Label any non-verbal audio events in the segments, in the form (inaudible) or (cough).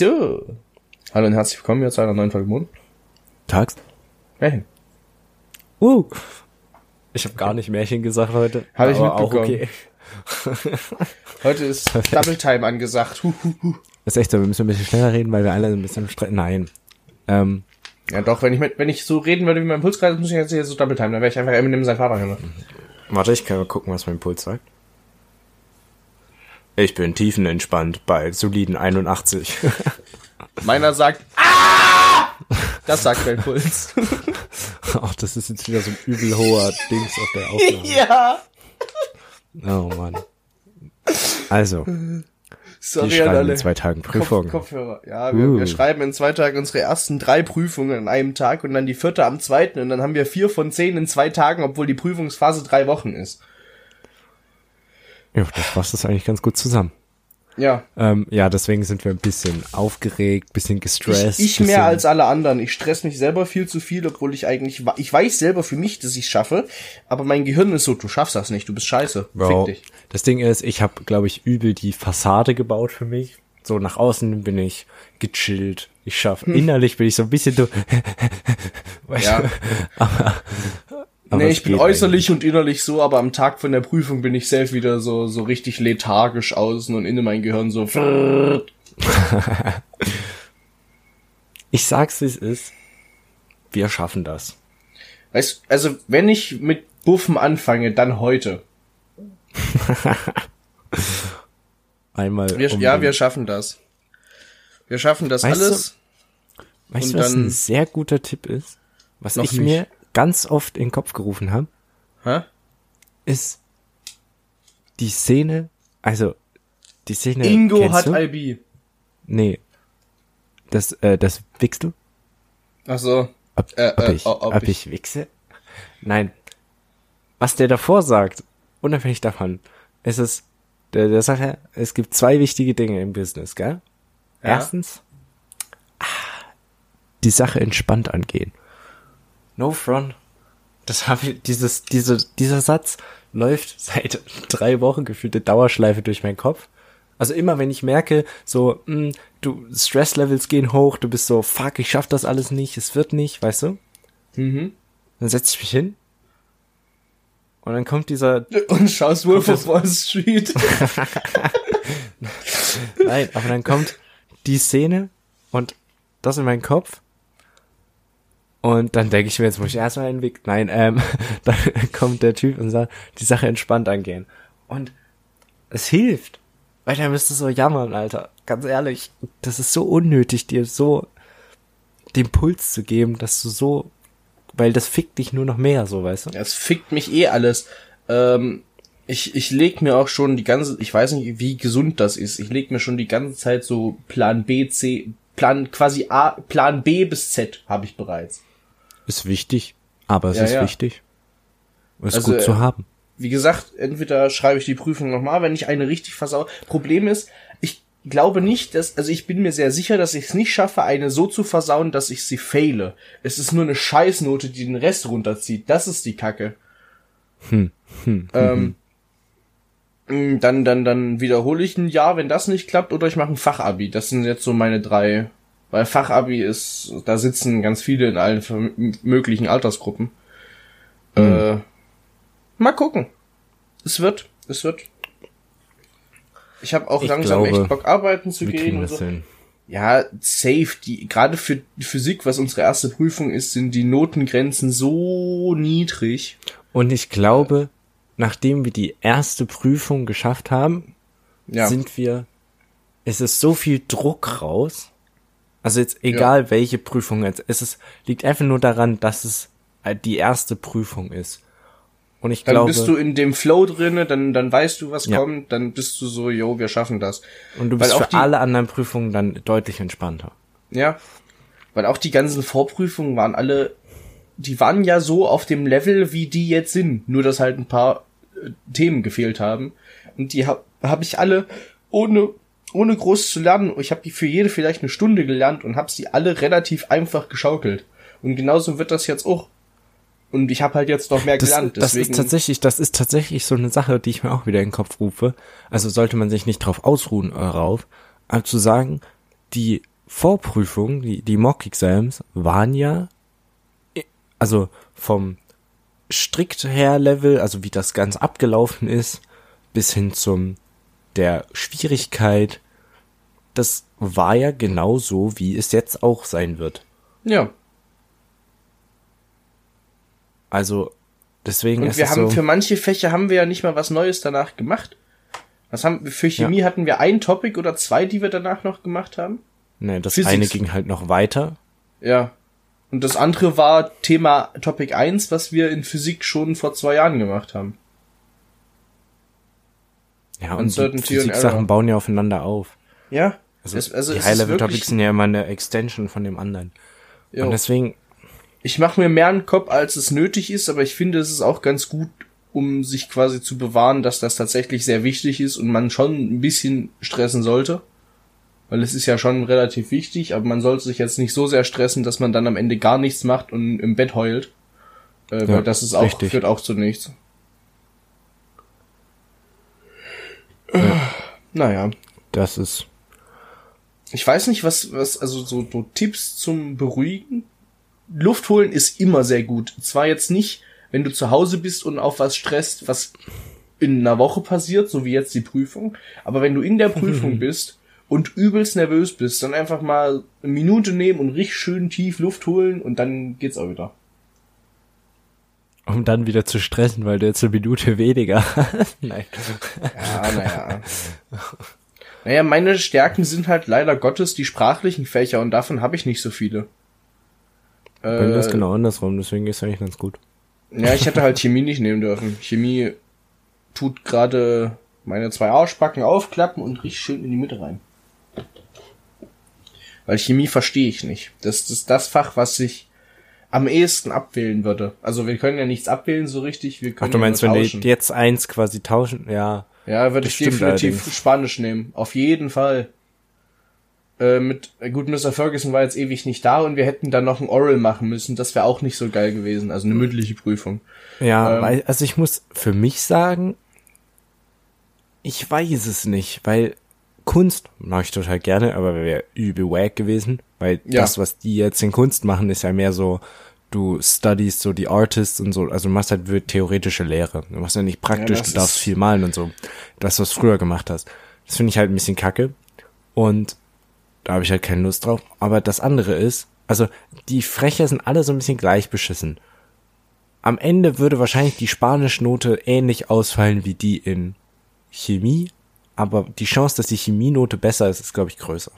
So. Hallo und herzlich willkommen hier zu einer neuen Folge Mond. Tags. Märchen. Uh. Ich habe gar nicht Märchen gesagt heute. Hab ich aber auch mitbekommen. okay. (laughs) Heute ist Double Time angesagt. Huh, huh, huh. Das ist echt so, wir müssen ein bisschen schneller reden, weil wir alle ein bisschen streiten. Nein. Ähm, Ja doch, wenn ich mit, wenn ich so reden würde wie mein Pulskreis, muss ich jetzt hier so Double Time. Dann wäre ich einfach Eminem sein Vater hören. warte, ich kann mal gucken, was mein Puls sagt. Ich bin tiefenentspannt bei soliden 81. (laughs) Meiner sagt, ah! Das sagt mein Puls. (laughs) Ach, das ist jetzt wieder so ein übel hoher Dings auf der Aufnahme. (laughs) ja. Oh Mann. Also, Sorry an schreiben alle. in zwei Tagen Kopf, Prüfung. Kopfhörer. Ja, wir, Uh. wir schreiben in zwei Tagen unsere ersten drei Prüfungen an einem Tag und dann die vierte am zweiten und dann haben wir vier von zehn in zwei Tagen, obwohl die Prüfungsphase drei Wochen ist. Ja, das fasst das eigentlich ganz gut zusammen. Ja. Ähm, ja, deswegen sind wir ein bisschen aufgeregt, bisschen gestresst. Ich, ich mehr als alle anderen. Ich stress mich selber viel zu viel, obwohl ich eigentlich, ich weiß selber für mich, dass ich schaffe, aber mein Gehirn ist so, du schaffst das nicht, du bist scheiße. Bro, Fick dich. Das Ding ist, ich habe, glaube ich, übel die Fassade gebaut für mich. So nach außen bin ich gechillt. Ich schaffe. Innerlich bin ich so ein bisschen du. (laughs) weißt Ja. du? aber, aber nee, ich bin äußerlich und innerlich so, aber am Tag von der Prüfung bin ich selbst wieder so, so richtig lethargisch außen und innen mein Gehirn so. eigentlich. (laughs) Ich sag's, wie es ist. Wir schaffen das. Weißt, also, wenn ich mit Buffen anfange, dann heute. (laughs) Einmal. Wir, um ja, wir schaffen das. Wir schaffen das Weißt du, alles. Weißt und du, was ein sehr guter Tipp ist? Was ich nicht. mir ganz oft in den Kopf gerufen habe, Hä? ist die Szene, also die Szene. Ingo hat du? IB. Nee. Das, äh, das wickst du? Ach so. Ob, Äh, ob, äh, ich, ob ob, ich- ich wichse? Nein. Was der davor sagt, unabhängig davon, ist es der, der Sache, es gibt zwei wichtige Dinge im Business, gell? Ja. Erstens, ah, die Sache entspannt angehen. No front. Das habe ich, dieses, diese, dieser Satz läuft seit drei Wochen gefühlte Dauerschleife durch meinen Kopf. Also immer wenn ich merke, so, mh, du, Stresslevels gehen hoch, du bist so, fuck, ich schaff das alles nicht, es wird nicht, weißt du? Mhm. Dann setz ich mich hin. Und dann kommt dieser, (laughs) Und schaust Wolf of Wall Street. (laughs) nein, aber dann kommt die Szene und das in meinen Kopf. Und dann denke ich mir, jetzt muss ich erstmal einen Weg. Nein, ähm, (laughs) dann kommt der Typ und sagt, die Sache entspannt angehen. Und es hilft. Weil dann bist du so jammern, Alter. Ganz ehrlich, das ist so unnötig, dir so den Puls zu geben, dass du so, weil das fickt dich nur noch mehr, so, weißt du? Es fickt mich eh alles. Ähm, ich, ich leg mir auch schon die ganze, ich weiß nicht, wie gesund das ist. Ich leg mir schon die ganze Zeit so Plan B, C, Plan quasi A, Plan B bis Z habe ich bereits. Ist wichtig, aber es Ja, ist ja. wichtig. Ist Also, gut zu äh, haben. Wie gesagt, entweder schreibe ich die Prüfung nochmal, wenn ich eine richtig versau. Problem ist, ich glaube nicht, dass, also ich bin mir sehr sicher, dass ich es nicht schaffe, eine so zu versauen, dass ich sie faile. Es ist nur eine Scheißnote, die den Rest runterzieht. Das ist die Kacke. Hm, ähm, mh, Dann, dann, dann wiederhole ich ein Jahr, wenn das nicht klappt, oder ich mache ein Fachabi. Das sind jetzt so meine drei. Weil Fachabi ist, da sitzen ganz viele in allen möglichen Altersgruppen. Äh, mal gucken. Es wird, es wird. Ich habe auch Ich langsam glaube, echt Bock, arbeiten zu gehen und so. hin. Ja, safe. Die gerade für die Physik, was unsere erste Prüfung ist, sind die Notengrenzen so niedrig. Und ich glaube, nachdem wir die erste Prüfung geschafft haben, Ja, sind wir, es ist so viel Druck raus. Also jetzt egal welche Prüfung jetzt, es ist, liegt einfach nur daran, dass es äh, die erste Prüfung ist. Und ich dann glaube, bist du in dem Flow drinne, dann dann weißt du, was Ja. kommt, dann bist du so, yo, wir schaffen das. und du weil bist auch für die- alle anderen Prüfungen dann deutlich entspannter. Ja, weil auch die ganzen Vorprüfungen waren alle, die waren ja so auf dem Level, wie die jetzt sind, nur dass halt ein paar äh, Themen gefehlt haben und die habe hab ich alle ohne ohne groß zu lernen, ich habe die für jede vielleicht eine Stunde gelernt und habe sie alle relativ einfach geschaukelt. Und genauso wird das jetzt auch. Und ich habe halt jetzt noch mehr Das, gelernt, das ist tatsächlich, das ist tatsächlich so eine Sache, die ich mir auch wieder in den Kopf rufe. Also sollte man sich nicht drauf ausruhen äh, rauf, aber zu sagen, die Vorprüfungen, die, die Mock-Exams, waren ja, also vom strikt her Level, also wie das ganz abgelaufen ist, bis hin zum der Schwierigkeit, das war ja genau so, wie es jetzt auch sein wird. Ja. Also deswegen Und ist wir es haben so, für manche Fächer haben wir ja nicht mal was Neues danach gemacht. Was haben für Chemie hatten wir ein Topic oder zwei, die wir danach noch gemacht haben? ne, das Physics- eine ging halt noch weiter. Ja. Und das andere war Thema Topic 1, was wir in Physik schon vor zwei Jahren gemacht haben. Ja, und die Uncertainty Physik-Sachen bauen ja aufeinander auf. Ja. Also, Es- also die High-Level-Topics sind ja immer eine Extension von dem anderen. Jo. Und deswegen, Ich mache mir mehr einen Kopf, als es nötig ist, aber ich finde, es ist auch ganz gut, um sich quasi zu bewahren, dass das tatsächlich sehr wichtig ist und man schon ein bisschen stressen sollte. Weil es ist ja schon relativ wichtig, aber man sollte sich jetzt nicht so sehr stressen, dass man dann am Ende gar nichts macht und im Bett heult. Äh, Ja, weil das ist auch, richtig. führt auch zu nichts. Naja. das ist, Ich weiß nicht, was, was, also so, so Tipps zum Beruhigen. Luft holen ist immer sehr gut. Zwar jetzt nicht, wenn du zu Hause bist und auf was stresst, was in einer Woche passiert, so wie jetzt die Prüfung. Aber wenn du in der Prüfung (laughs) bist und übelst nervös bist, dann einfach mal eine Minute nehmen und richtig schön tief Luft holen und dann geht's auch wieder. Um dann wieder zu stressen, weil du jetzt eine Minute weniger (laughs) hast. Nein. Ja, naja. naja, meine Stärken sind halt leider Gottes die sprachlichen Fächer und davon habe ich nicht so viele. Bei mir ist Äh, genau andersrum, deswegen ist eigentlich ganz gut. Ja, ich hätte halt Chemie nicht nehmen dürfen. Chemie tut gerade meine zwei Arschbacken aufklappen und richtig schön in die Mitte rein. Weil Chemie verstehe ich nicht. Das ist das Fach, was ich am ehesten abwählen würde. Also wir können ja nichts abwählen so richtig. Wir Ach, können du ja meinst, wenn tauschen. die jetzt eins quasi tauschen? Ja. Ja, würde ich definitiv allerdings. Spanisch nehmen. Auf jeden Fall. Äh, mit, gut, Mr. Ferguson war jetzt ewig nicht da und wir hätten dann noch ein Oral machen müssen. Das wäre auch nicht so geil gewesen. Also eine mündliche Prüfung. Ja, Ähm. weil, also ich muss für mich sagen, ich weiß es nicht, weil Kunst mache ich total gerne, aber wäre übel wack gewesen, weil Ja. das, was die jetzt in Kunst machen, ist ja mehr so, du studies so die Artists und so, also du machst halt wirklich theoretische Lehre. Du machst ja nicht praktisch, das du darfst viel malen und so. Das, was du früher gemacht hast. Das finde ich halt ein bisschen kacke. Und da habe ich halt keine Lust drauf. Aber das andere ist, also die Frecher sind alle so ein bisschen gleich beschissen. Am Ende würde wahrscheinlich die Spanischnote ähnlich ausfallen wie die in Chemie, aber die Chance, dass die Chemienote besser ist, ist, glaube ich, größer.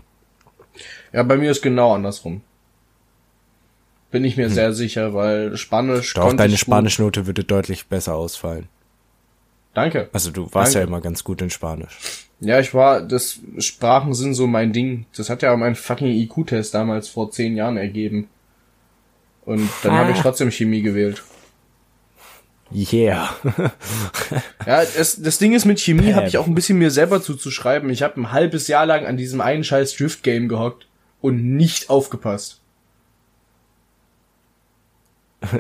Ja, bei mir ist genau andersrum. Bin ich mir sehr sicher, weil Spanisch Doch, deine. Spanischnote würde deutlich besser ausfallen. Danke. Also du warst ja Danke. immer ganz gut in Spanisch. Ja, ich war, das Sprachen sind so mein Ding. Das hat ja mein fucking IQ-Test damals vor zehn Jahren ergeben. Und dann habe ich Ah. trotzdem Chemie gewählt. Yeah. (laughs) Ja, das, das Ding ist mit Chemie habe ich auch ein bisschen mir selber zuzuschreiben. Ich habe ein halbes Jahr lang an diesem einen scheiß Drift-Game gehockt und nicht aufgepasst.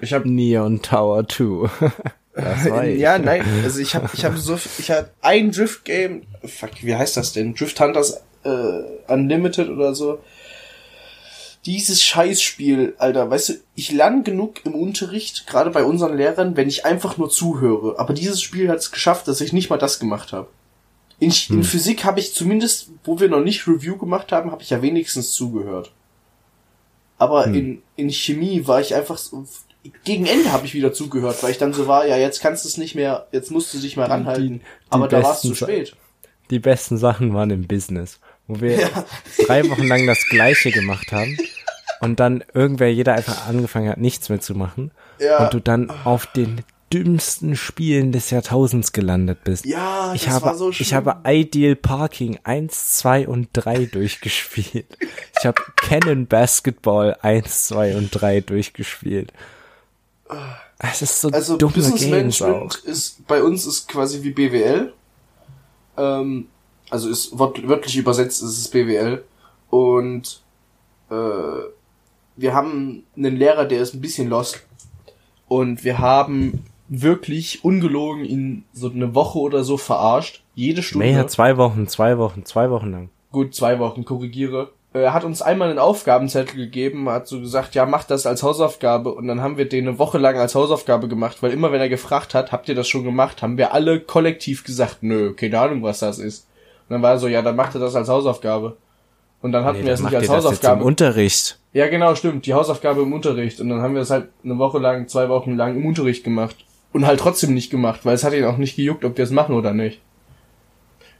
Ich habe (laughs) Neon Tower 2. (laughs) Das war ich. ja, nein, also ich habe ich habe so ich habe ein Drift Game, fuck, wie heißt das denn? Drift Hunters äh, Unlimited oder so. Dieses Scheißspiel, Alter, weißt du, ich lerne genug im Unterricht, gerade bei unseren Lehrern, wenn ich einfach nur zuhöre. Aber dieses Spiel hat es geschafft, dass ich nicht mal das gemacht habe. In, Hm. in Physik habe ich zumindest, wo wir noch nicht Review gemacht haben, habe ich ja wenigstens zugehört. Aber Hm. in, in Chemie war ich einfach so, gegen Ende habe ich wieder zugehört, weil ich dann so war, ja, jetzt kannst du es nicht mehr, jetzt musst du dich mal ranhalten. die Aber da war es zu Sa- spät. Die besten Sachen waren im Business, wo wir drei Wochen lang das Gleiche gemacht haben und dann irgendwer, jeder einfach angefangen hat, nichts mehr zu machen Ja. und du dann auf den dümmsten Spielen des Jahrtausends gelandet bist. Ja, ich das habe, war so schlimm. ich habe Ideal Parking 1, 2 und 3 (laughs) durchgespielt. Ich habe Cannon Basketball 1, 2 und 3 durchgespielt. Es ist so Also dumme Business Games auch. Management ist bei uns ist quasi wie BWL. Ähm, also ist wörtlich übersetzt ist es BWL und äh, wir haben einen Lehrer, der ist ein bisschen lost und wir haben wirklich ungelogen ihn so eine Woche oder so verarscht. Jede Stunde. May hat zwei Wochen, zwei Wochen, zwei Wochen lang. gut zwei Wochen korrigiere. er hat uns einmal einen Aufgabenzettel gegeben, hat so gesagt, ja, mach das als Hausaufgabe und dann haben wir den eine Woche lang als Hausaufgabe gemacht, weil immer wenn er gefragt hat, habt ihr das schon gemacht, haben wir alle kollektiv gesagt, nö, keine Ahnung, was das ist. Und dann war er so, ja, dann macht er das als Hausaufgabe. Und dann hatten Nee, wir es nicht als Hausaufgabe. Im Unterricht. Ja, genau, stimmt. Die Hausaufgabe im Unterricht. Und dann haben wir es halt eine Woche lang, zwei Wochen lang im Unterricht gemacht. Und halt trotzdem nicht gemacht, weil es hat ihn auch nicht gejuckt, ob wir es machen oder nicht.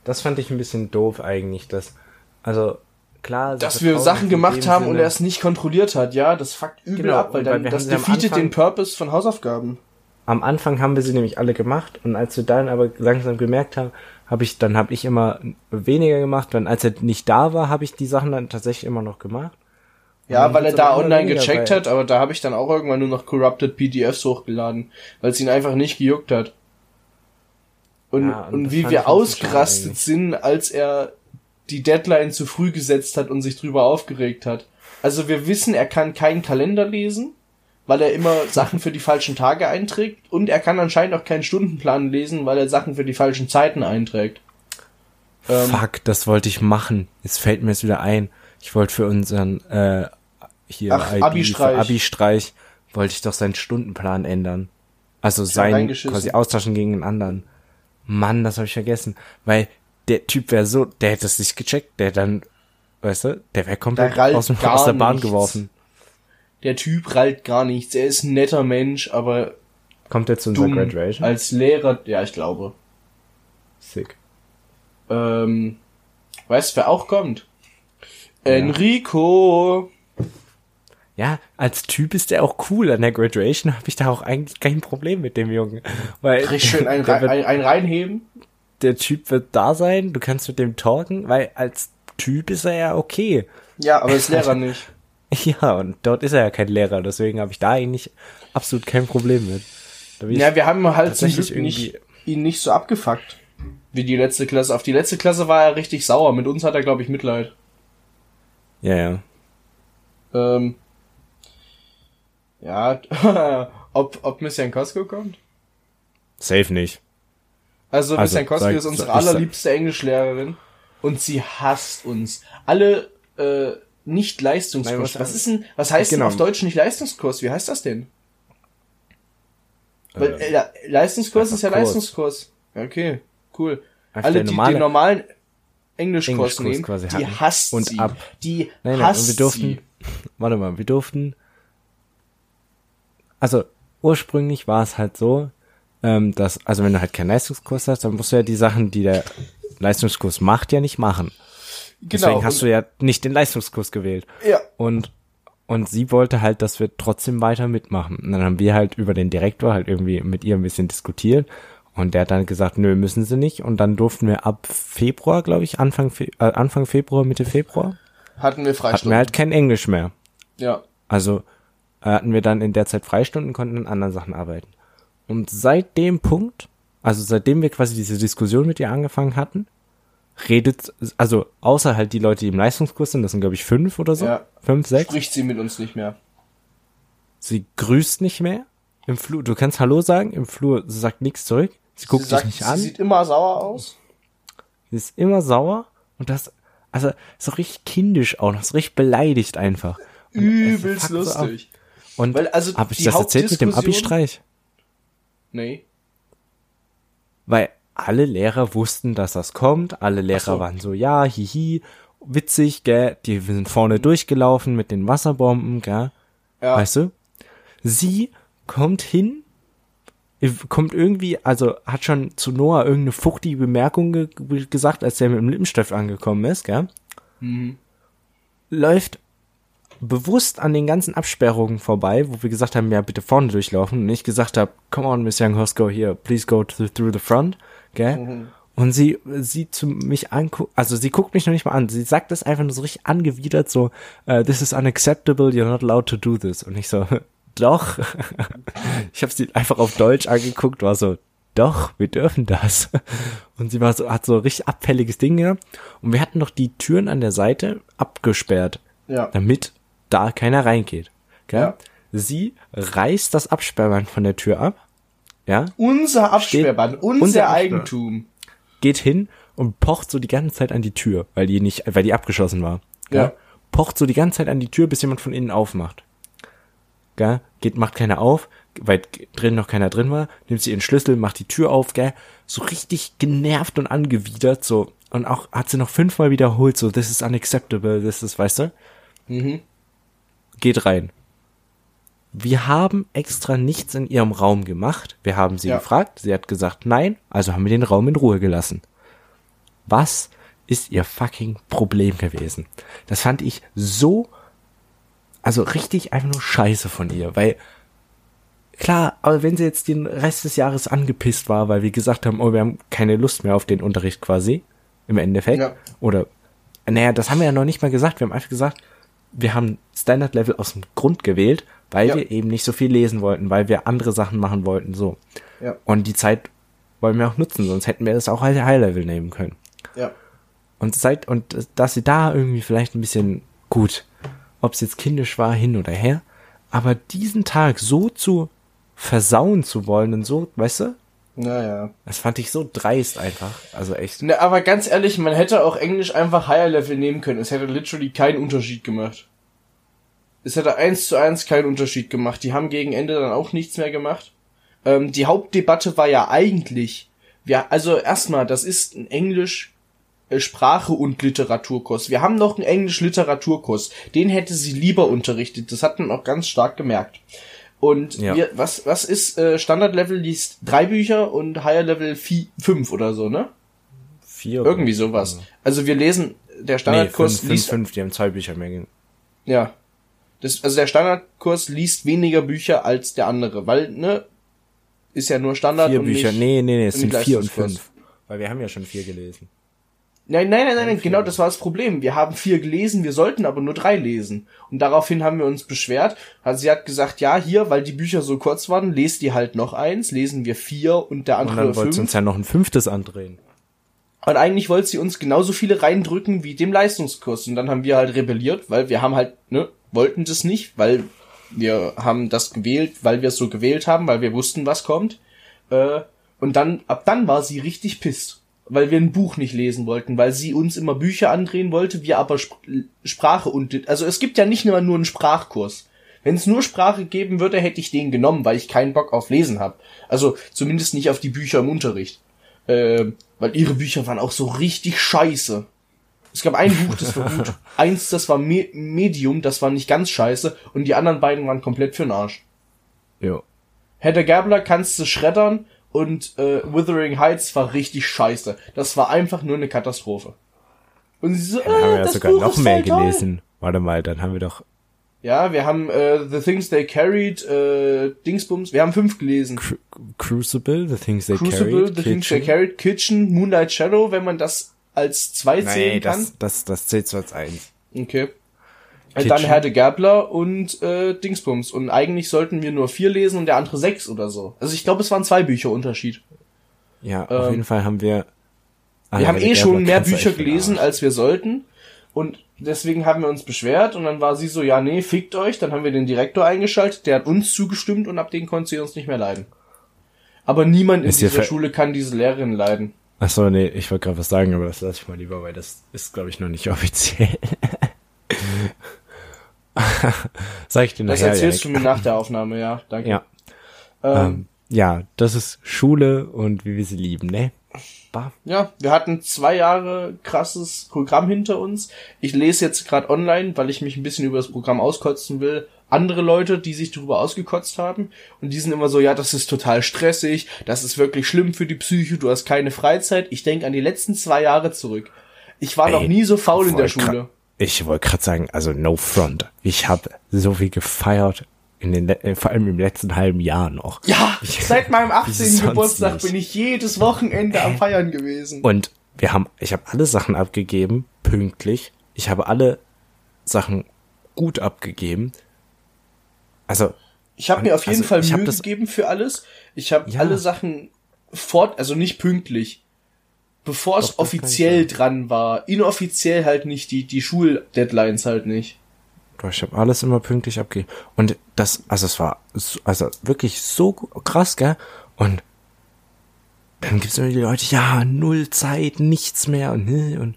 Das fand ich ein bisschen doof eigentlich, dass, also, klar. Dass wir Sachen gemacht haben und Sinne- er es nicht kontrolliert hat, ja, das fuckt übel Genau, ab, weil und dann weil das defeatet Anfang- den Purpose von Hausaufgaben. am Anfang haben wir sie nämlich alle gemacht und als wir dann aber langsam gemerkt haben, habe ich dann habe ich immer weniger gemacht, dann als er nicht da war, habe ich die Sachen dann tatsächlich immer noch gemacht. Ja, weil er da online gecheckt weil- hat, aber da habe ich dann auch irgendwann nur noch corrupted PDFs hochgeladen, weil es ihn einfach nicht gejuckt hat. Und, Ja, und und wie wir ausgerastet sind, als er die Deadline zu früh gesetzt hat und sich drüber aufgeregt hat. Also wir wissen, er kann keinen Kalender lesen, weil er immer Sachen für die falschen Tage einträgt und er kann anscheinend auch keinen Stundenplan lesen, weil er Sachen für die falschen Zeiten einträgt. Ähm, Fuck, das wollte ich machen. Jetzt fällt mir es wieder ein. Ich wollte für unseren äh, hier Ach, IB, Abi-Streich. Abi-Streich wollte ich doch seinen Stundenplan ändern. Also sein reingeschissen. quasi austauschen gegen einen anderen. Mann, das habe ich vergessen, weil der Typ wäre so, der hätte es nicht gecheckt, der dann, weißt du, der wäre komplett aus, aus der Bahn nichts. geworfen. Der Typ rallt gar nichts. Er ist ein netter Mensch, aber Kommt er zu unserer. Graduation? Als Lehrer, ja, ich glaube. Sick. Ähm, weißt du, wer auch kommt? Enrico. Ja, als Typ ist der auch cool. An der Graduation habe ich da auch eigentlich kein Problem mit dem Jungen. Weil Richtig schön (laughs) ein, wird, ein, ein reinheben. der Typ wird da sein, du kannst mit dem talken, weil als Typ ist er ja okay. Ja, aber als Lehrer (laughs) nicht. (laughs) Ja, und dort ist er ja kein Lehrer, deswegen habe ich da eigentlich absolut kein Problem mit. Ja, wir haben halt zum tatsächlich Glück nicht, ihn nicht so abgefuckt. Wie die letzte Klasse. Auf die letzte Klasse war er richtig sauer. Mit uns hat er, glaube ich, Mitleid. ja, ja. Ähm, ja, (laughs) ob, ob Miss Jankowski kommt? Safe nicht. Also, Miss Also, Jankowski sag- ist unsere allerliebste Englischlehrerin und sie hasst uns. Alle äh, nicht Leistungskurs. Nein, was- was, ist denn, was heißt Genau. denn auf Deutsch nicht Leistungskurs? Wie heißt das denn? Weil, Äh, Leistungskurs ist ja Kurs. Leistungskurs. Okay, cool. Einfach Alle, die normale den normalen Englischkurs, Englischkurs nehmen, quasi die hasst Und sie. ab. Die Nein, nein, hasst wir durften, sie. warte mal, wir durften, also ursprünglich war es halt so, ähm, dass, also wenn du halt keinen Leistungskurs hast, dann musst du ja die Sachen, die der Leistungskurs macht, ja nicht machen. Deswegen Genau. hast du ja nicht den Leistungskurs gewählt. Ja, Und, und sie wollte halt, dass wir trotzdem weiter mitmachen. Und dann haben wir halt über den Direktor halt irgendwie mit ihr ein bisschen diskutiert. Und der hat dann gesagt, nö, müssen sie nicht. Und dann durften wir ab Februar, glaube ich, Anfang, Fe äh, Anfang Februar, Mitte Februar, hatten wir hatten Freistunden. wir halt kein Englisch mehr. ja. Also äh, hatten wir dann in der Zeit Freistunden, konnten an anderen Sachen arbeiten. Und seit dem Punkt, also seitdem wir quasi diese Diskussion mit ihr angefangen hatten, redet, also außer halt die Leute, die im Leistungskurs sind, das sind glaube ich fünf oder so, Ja. fünf, sechs, Spricht sie mit uns nicht mehr. sie grüßt nicht mehr im Flur, du kannst Hallo sagen, im Flur, sie sagt nichts zurück, sie guckt sie sagt, dich nicht sie an, sieht immer sauer aus. sie ist immer sauer und das, also so richtig kindisch auch noch, so richtig beleidigt einfach. Und Übelst so lustig. Und Weil, also, habe ich das erzählt mit dem Abi-Streich? Nee. Weil alle Lehrer wussten, dass das kommt. Alle Lehrer so. waren so, ja, hihi, witzig, gell. Die sind vorne durchgelaufen mit den Wasserbomben, gell. Ja. Weißt du? Sie kommt hin, kommt irgendwie, also hat schon zu Noah irgendeine fuchtige Bemerkung ge gesagt, als er mit dem Lippenstift angekommen ist, gell. Mhm. Läuft bewusst an den ganzen Absperrungen vorbei, wo wir gesagt haben, ja, bitte vorne durchlaufen. Und ich gesagt habe, come on, Miss Young Hosko, here, please go to, through the front, gell? Mhm. Und sie, sie zu mich anguckt, also sie guckt mich noch nicht mal an, sie sagt das einfach nur so richtig angewidert, so, uh, this is unacceptable, you're not allowed to do this. Und ich so, (laughs) doch. ich habe sie einfach auf Deutsch angeguckt, war so, doch, wir dürfen das. Und sie war so, hat so richtig abfälliges Ding gehabt. Und wir hatten noch die Türen an der Seite abgesperrt, Ja. damit da keiner reingeht. Gell? Ja. Sie reißt das Absperrband von der Tür ab, ja, Unser Absperrband, unser, unser Absperr- Eigentum. geht hin und pocht so die ganze Zeit an die Tür, weil die nicht, weil die abgeschlossen war. gell? Ja. pocht so die ganze Zeit an die Tür, bis jemand von innen aufmacht. Gell? Geht, macht keiner auf, weil drin noch keiner drin war, nimmt sie ihren Schlüssel, macht die Tür auf, gell? So richtig genervt und angewidert, so. Und auch hat sie noch fünfmal wiederholt, so, this is unacceptable, this is, weißt du? Mhm. Geht rein. Wir haben extra nichts in ihrem Raum gemacht. Wir haben sie Ja. gefragt. Sie hat gesagt nein, also haben wir den Raum in Ruhe gelassen. Was ist ihr fucking Problem gewesen? Das fand ich so, also richtig einfach nur scheiße von ihr, weil klar, aber wenn sie jetzt den Rest des Jahres angepisst war, weil wir gesagt haben, oh, wir haben keine Lust mehr auf den Unterricht quasi, im Endeffekt, Ja. oder, naja, das haben wir ja noch nicht mal gesagt, wir haben einfach gesagt, wir haben Standard Level aus dem Grund gewählt, weil Ja. wir eben nicht so viel lesen wollten, weil wir andere Sachen machen wollten, so. Ja. Und die Zeit wollen wir auch nutzen, sonst hätten wir das auch als High Level nehmen können. Ja. Und seit, und dass sie da irgendwie vielleicht ein bisschen gut, ob es jetzt kindisch war, hin oder her, aber diesen Tag so zu versauen zu wollen und so, weißt du, Naja. das fand ich so dreist einfach. Also echt. Ne, aber ganz ehrlich, man hätte auch Englisch einfach Higher Level nehmen können. Es hätte literally keinen Unterschied gemacht. Es hätte eins zu eins keinen Unterschied gemacht. Die haben gegen Ende dann auch nichts mehr gemacht. Ähm, die Hauptdebatte war ja eigentlich, ja, also erstmal, das ist ein Englisch äh, Sprache und Literaturkurs. Wir haben noch einen Englisch Literaturkurs. Den hätte sie lieber unterrichtet. Das hat man auch ganz stark gemerkt. Und Ja. wir, was, was ist äh, Standard-Level liest drei Bücher und Higher Level vier, fünf oder so, ne? Vier. Irgendwie sowas. Also wir lesen, der Nee, Standardkurs fünf, liest, fünf, die haben zwei Bücher mehr. ja. Das, also der Standardkurs liest weniger Bücher als der andere, weil, ne, ist ja nur Standard Vier Bücher, nee, nee, nee, es sind vier und fünf. Weil wir haben ja schon vier gelesen. Nein, nein, nein, nein, nein, genau, das war das Problem. Wir haben vier gelesen, wir sollten aber nur drei lesen. Und daraufhin haben wir uns beschwert. Also sie hat gesagt, ja, hier, weil die Bücher so kurz waren, lest ihr halt noch eins, lesen wir vier und der Und andere dann wollte sie fünf. uns ja noch ein fünftes andrehen. Und eigentlich wollte sie uns genauso viele reindrücken wie dem Leistungskurs. Und dann haben wir halt rebelliert, weil wir haben halt, ne, wollten das nicht, weil wir haben das gewählt, weil wir es so gewählt haben, weil wir wussten, was kommt. Äh, und dann, ab dann war sie richtig pisst. Weil wir ein Buch nicht lesen wollten, weil sie uns immer Bücher andrehen wollte, wir aber Sp Sprache und, also es gibt ja nicht nur nur einen Sprachkurs. Wenn es nur Sprache geben würde, hätte ich den genommen, weil ich keinen Bock auf Lesen habe. Also zumindest nicht auf die Bücher im Unterricht. Ähm, weil ihre Bücher waren auch so richtig scheiße. Es gab ein Buch, das war gut. (laughs) Eins, das war Me Medium, das war nicht ganz scheiße. Und die anderen beiden waren komplett für'n Arsch. Jo. Hedda Gabler kannst du schreddern und äh, Wuthering Heights war richtig scheiße. Das war einfach nur eine Katastrophe. Und sie so, Dann haben wir äh, ja das sogar Buch noch mehr toll. gelesen. Warte mal, dann haben wir doch Ja, wir haben äh, The Things They Carried, äh, Dingsbums, wir haben fünf gelesen. Cru Crucible, The Things They Crucible, Carried, The Things They Kitchen. Carried, Kitchen, Moonlight Shadow, wenn man das als zwei Nee, zählen kann. das, das, das zählt so als eins. Okay. Äh, Kitchen. Dann Herde Gabler und äh, Dingsbums. Und eigentlich sollten wir nur vier lesen und der andere sechs oder so. Also ich glaube, es waren zwei Bücher Unterschied. Ja, auf Ähm, jeden Fall haben wir. Ah, Wir haben eh schon Gabler mehr Bücher gelesen, als wir sollten. Und deswegen haben wir uns beschwert und dann war sie so, ja, nee, fickt euch. Dann haben wir den Direktor eingeschaltet, der hat uns zugestimmt und ab den konnte sie uns nicht mehr leiden. Aber niemand in Ist dir dieser Schule kann diese Lehrerin leiden. Ach so, nee, ich wollte gerade was sagen, aber das lasse ich mal lieber, weil das ist, glaube ich, noch nicht (laughs) offiziell. Sag ich dir Das nachher. erzählst Janik. du mir nach der Aufnahme, ja. Danke. Ja, Ähm, ähm, ja, das ist Schule und wie wir sie lieben, ne? Bah. Ja, wir hatten zwei Jahre krasses Programm hinter uns. Ich lese jetzt gerade online, weil ich mich ein bisschen über das Programm auskotzen will. Andere Leute, die sich darüber ausgekotzt haben. Und die sind immer so, ja, das ist total stressig, das ist wirklich schlimm für die Psyche, du hast keine Freizeit. Ich denke an die letzten zwei Jahre zurück. Ich war noch Ey, nie so faul in der Schule. Ich wollte gerade sagen, also no front. Ich habe so viel gefeiert in den, äh, vor allem im letzten halben Jahr noch. Ja, (laughs) seit meinem 18. sonst Geburtstag nicht. bin ich jedes Wochenende am Feiern gewesen. Und wir haben, ich habe alle Sachen abgegeben, pünktlich. Ich habe alle Sachen gut abgegeben. Also, Ich habe mir auf jeden Also, Fall ich Mühe gegeben für alles. Ich habe Ja. alle Sachen fort, also nicht pünktlich. Bevor es Doch, offiziell dran war. Inoffiziell halt nicht, die, die Schuldeadlines halt nicht. ich habe alles immer pünktlich abgegeben. Und das, also es war, so, also wirklich so krass, gell? Und dann gibt's immer die Leute, ja, null Zeit, nichts mehr und, ne, und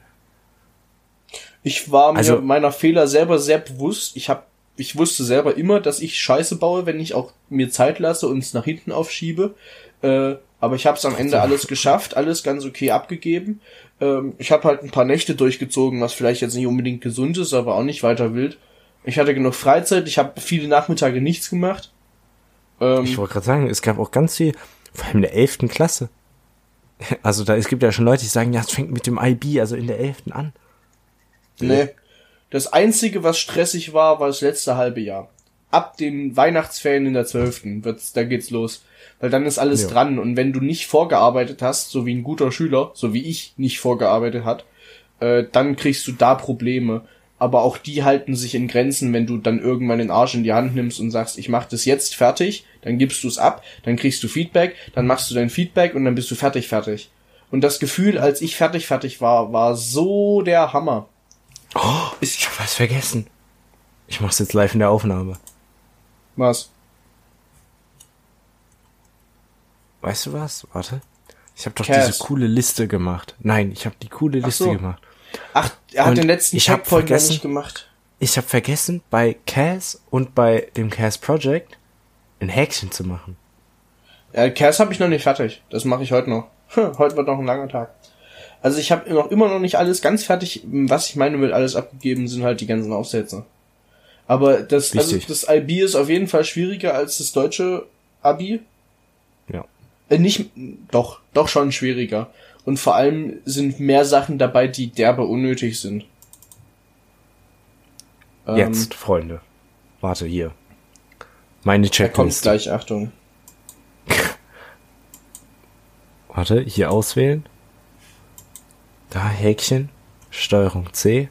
Ich war mir Also- meiner Fehler selber sehr bewusst. Ich hab, ich wusste selber immer, dass ich Scheiße baue, wenn ich auch mir Zeit lasse und es nach hinten aufschiebe. Äh, aber ich habe es am Ende alles geschafft, alles ganz okay abgegeben. Ähm, ich habe halt ein paar Nächte durchgezogen, was vielleicht jetzt nicht unbedingt gesund ist, aber auch nicht weiter wild. Ich hatte genug Freizeit, ich habe viele Nachmittage nichts gemacht. Ähm, Ich wollte gerade sagen, es gab auch ganz viel, vor allem in der 11. Klasse. (laughs) Also da, es gibt ja schon Leute, die sagen, ja, es fängt mit dem IB, also in der 11. an. Nee. Das einzige, was stressig war, war das letzte halbe Jahr. Ab den Weihnachtsferien in der 12. wird's, da geht's los. Weil dann ist alles Ja. dran. Und wenn du nicht vorgearbeitet hast, so wie ein guter Schüler, so wie ich nicht vorgearbeitet hat, äh, dann kriegst du da Probleme. Aber auch die halten sich in Grenzen, wenn du dann irgendwann den Arsch in die Hand nimmst und sagst, ich mach das jetzt fertig, dann gibst du es ab, dann kriegst du Feedback, dann machst du dein Feedback und dann bist du fertig, fertig. Und das Gefühl, als ich fertig, fertig war, war so der Hammer. Ich hab was vergessen. Ich mach's jetzt live in der Aufnahme. Was? Weißt du was? Warte. Ich habe doch Cass. diese coole Liste gemacht. Nein, ich habe die coole Ach Liste so. gemacht. Ach, er hat Und den letzten ich hab vergessen- nicht gemacht. Ich habe vergessen, bei Cass und bei dem Cass Project ein Häkchen zu machen. Ja, Cass habe ich noch nicht fertig. Das mache ich heute noch. heute wird noch ein langer Tag. Also ich habe noch immer noch nicht alles ganz fertig. Was ich meine mit alles abgegeben, sind halt die ganzen Aufsätze. Aber das, also Wichtig. das IB ist auf jeden Fall schwieriger als das deutsche Abi. Ja. Äh, nicht, doch, doch schon schwieriger. Und vor allem sind mehr Sachen dabei, die derbe unnötig sind. Ähm, Jetzt, Freunde. Warte hier. Meine Er kommt Checkliste. gleich, Achtung. (laughs) Warte, hier auswählen. Da Häkchen. Steuerung C.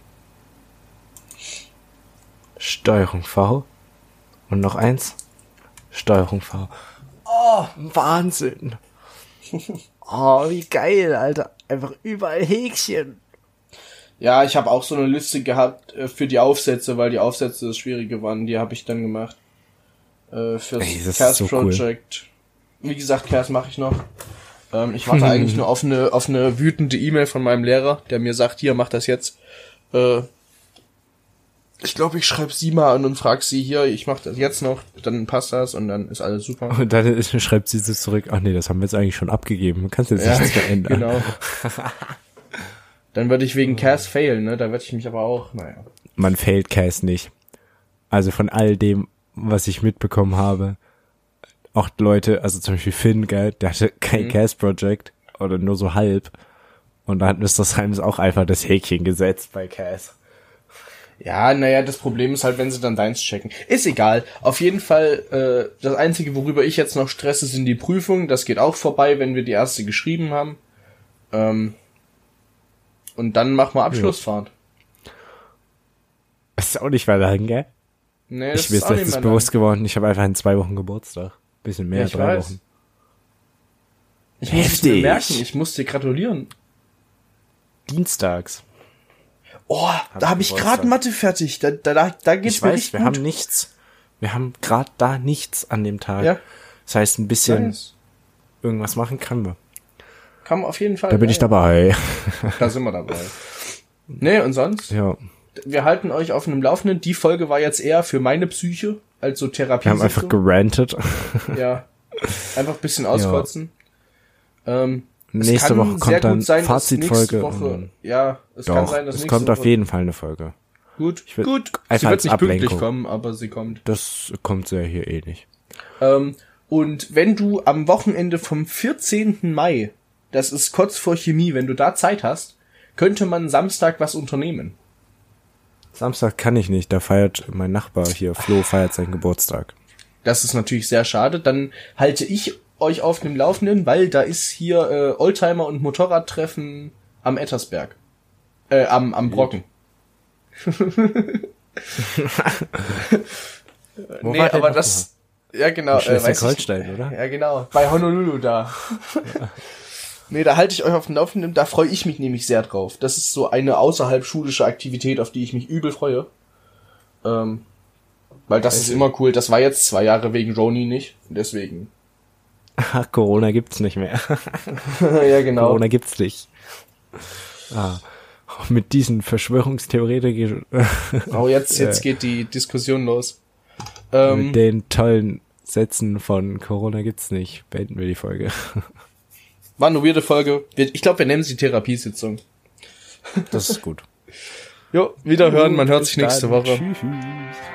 Steuerung V. Und noch eins. Steuerung V. Oh, Wahnsinn. Oh, wie geil, Alter. Einfach überall Häkchen. Ja, ich habe auch so eine Liste gehabt äh, für die Aufsätze, weil die Aufsätze das Schwierige waren. Die habe ich dann gemacht. Äh, fürs Ey, Cast so cool. Project. Wie gesagt, Cast mache ich noch. Ähm, ich warte (laughs) eigentlich nur auf eine, auf eine wütende E-Mail von meinem Lehrer, der mir sagt, hier, mach das jetzt. Äh, ich glaube, ich schreibe sie mal an und frag sie hier, ich mach das jetzt noch, dann passt das und dann ist alles super. Und dann ist- schreibt sie so zurück, ach nee, das haben wir jetzt eigentlich schon abgegeben. Du kannst jetzt Ja, nichts mehr ändern. genau. (laughs) Dann würde ich wegen Cast failen, ne? Da werde ich mich aber auch, naja. man failt Cass nicht. Also von all dem, was ich mitbekommen habe, auch Leute, also zum Beispiel Finn, gell, der hatte kein Mhm. Cass Project oder nur so halb. Und da hat Mr. Symes auch einfach das Häkchen gesetzt bei Cass. Ja, naja, das Problem ist halt, wenn sie dann deins checken. Ist egal. Auf jeden Fall, äh, das Einzige, worüber ich jetzt noch stresse, sind die Prüfungen. Das geht auch vorbei, wenn wir die erste geschrieben haben. Ähm, und dann machen wir Abschlussfahrt. Das ist auch nicht weiter lang, gell? Nee, das Ich mir ist auch nicht letztens mehr bewusst geworden, ich habe einfach in zwei Wochen Geburtstag. Bisschen mehr, Ja, ich drei weiß. Wochen. Ich muss Heftig. merken. Ich muss dir gratulieren. Dienstags. Oh, da habe ich gerade Mathe fertig. Da, da, da, da geht's Ich mir weiß, richtig wir gut. haben nichts. Wir haben gerade da nichts an dem Tag. Ja. Das heißt, ein bisschen Nice. irgendwas machen können wir. Kann man auf jeden Fall. Da bin ich ja, dabei. (laughs) Da sind wir dabei. Nee, und sonst? Ja. Wir halten euch auf einem Laufenden. Die Folge war jetzt eher für meine Psyche als so Therapie. Wir haben einfach gerantet. Ja. (laughs) Einfach ein bisschen auskotzen. Ähm, es Nächste kann Woche sehr kommt dann sein, Fazitfolge. Woche, ja, es kann Doch, sein, dass es kommt auf Woche, jeden Fall eine Folge. Gut, will- gut. einfach Sie wird nicht pünktlich Ablenkung. kommen, aber sie kommt. Das kommt ja hier eh nicht. Ähm, und wenn du am Wochenende vom 14. Mai, das ist kurz vor Chemie, wenn du da Zeit hast, könnte man Samstag was unternehmen. Samstag kann ich nicht, da feiert mein Nachbar hier, Flo, feiert seinen Geburtstag. Das ist natürlich sehr schade. Dann halte ich euch auf dem Laufenden, weil da ist hier äh, Oldtimer und Motorradtreffen am Ettersberg. Äh, am, am Brocken. (laughs) Nee, war aber das. Ja, genau. Schleswig-Holstein, weiß ich- oder? Ja, genau. Bei Honolulu da. (laughs) nee, da halte ich euch auf dem Laufenden. Da freue ich mich nämlich sehr drauf. Das ist so eine außerhalb schulische Aktivität, auf die ich mich übel freue. Ähm, weil das ist immer cool. Das war jetzt zwei Jahre wegen Roni nicht. Deswegen. Ach, (laughs) Corona gibt's nicht mehr. (laughs) ja, genau. Corona gibt's nicht. Ah. Mit diesen Verschwörungstheoretikern. Oh, jetzt, (laughs) jetzt geht die Diskussion los. Ähm, Mit den tollen Sätzen von Corona gibt's nicht. Beenden wir die Folge. war eine weirde Folge. Ich glaube, wir nennen sie Therapiesitzung. Das ist gut. Jo, wiederhören, man hört sich nächste Woche. Tschüss.